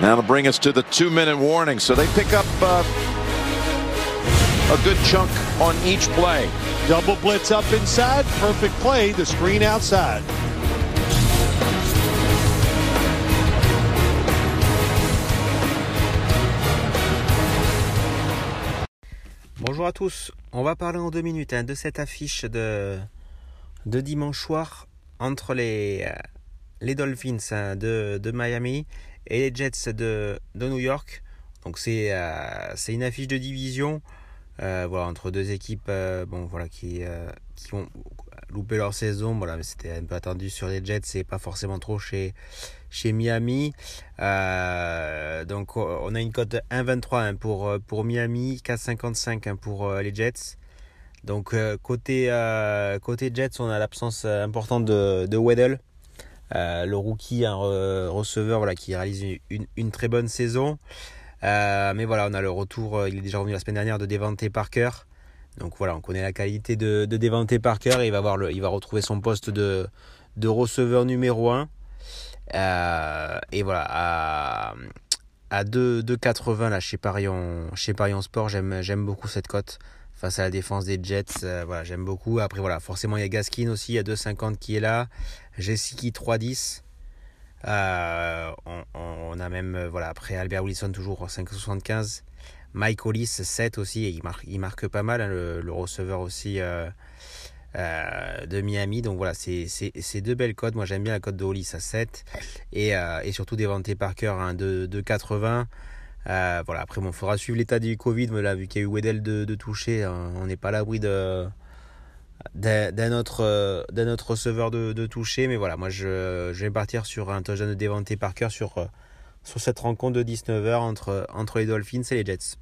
That'll bring us to the two-minute warning. So they pick up uh, a good chunk on each play. Double blitz up inside. Perfect play. The screen outside. Bonjour à tous, on va parler en deux minutes hein, de cette affiche de, de dimanche soir entre les, euh, les Dolphins hein, de, de, Miami et les Jets de, de New York. Donc c'est euh, une affiche de division euh, voilà, entre deux équipes euh, bon, voilà, qui, qui ont loupé leur saison. Voilà, C'était un peu attendu sur les Jets, c'est pas forcément trop chez, chez Miami. Donc on a une cote 1,23 hein, pour, pour Miami, 4,55 hein, pour les Jets. Donc côté, côté Jets, on a l'absence importante de, de Weddle. Euh, le rookie, un receveur voilà, qui réalise une, très bonne saison. Euh, mais voilà, on a le retour, il est déjà revenu la semaine dernière, de Devante Parker. Donc voilà, on connaît la qualité de, de Devante Parker et il va, avoir il va retrouver son poste de, receveur numéro 1. Euh, et voilà, à, à 2,80 là chez Parion, chez Parion Sport, j'aime beaucoup cette cote face à la défense des Jets. Euh, voilà, j'aime beaucoup. Après voilà, forcément il y a Gaskin aussi, il y a 2,50 qui est là. Jessica 3,10. Euh, on, a même, euh, voilà, après Albert Wilson toujours 5,75. Mike Hollis 7 aussi, et il marque, il marque pas mal, hein, le, receveur aussi de Miami. Donc voilà, c'est deux belles codes. Moi j'aime bien la cote de Hollis à 7 et, euh, et surtout Devante Parker hein, de, de 80. Euh, voilà, après, bon, faudra suivre l'état du Covid, mais là, vu qu'il y a eu Weddell de, toucher, hein, on n'est pas à l'abri de, d'un autre, d'un autre receveur de, toucher. Mais voilà, moi je, vais partir sur un touchdown de Devante Parker sur, sur cette rencontre de 19h entre, entre les Dolphins et les Jets.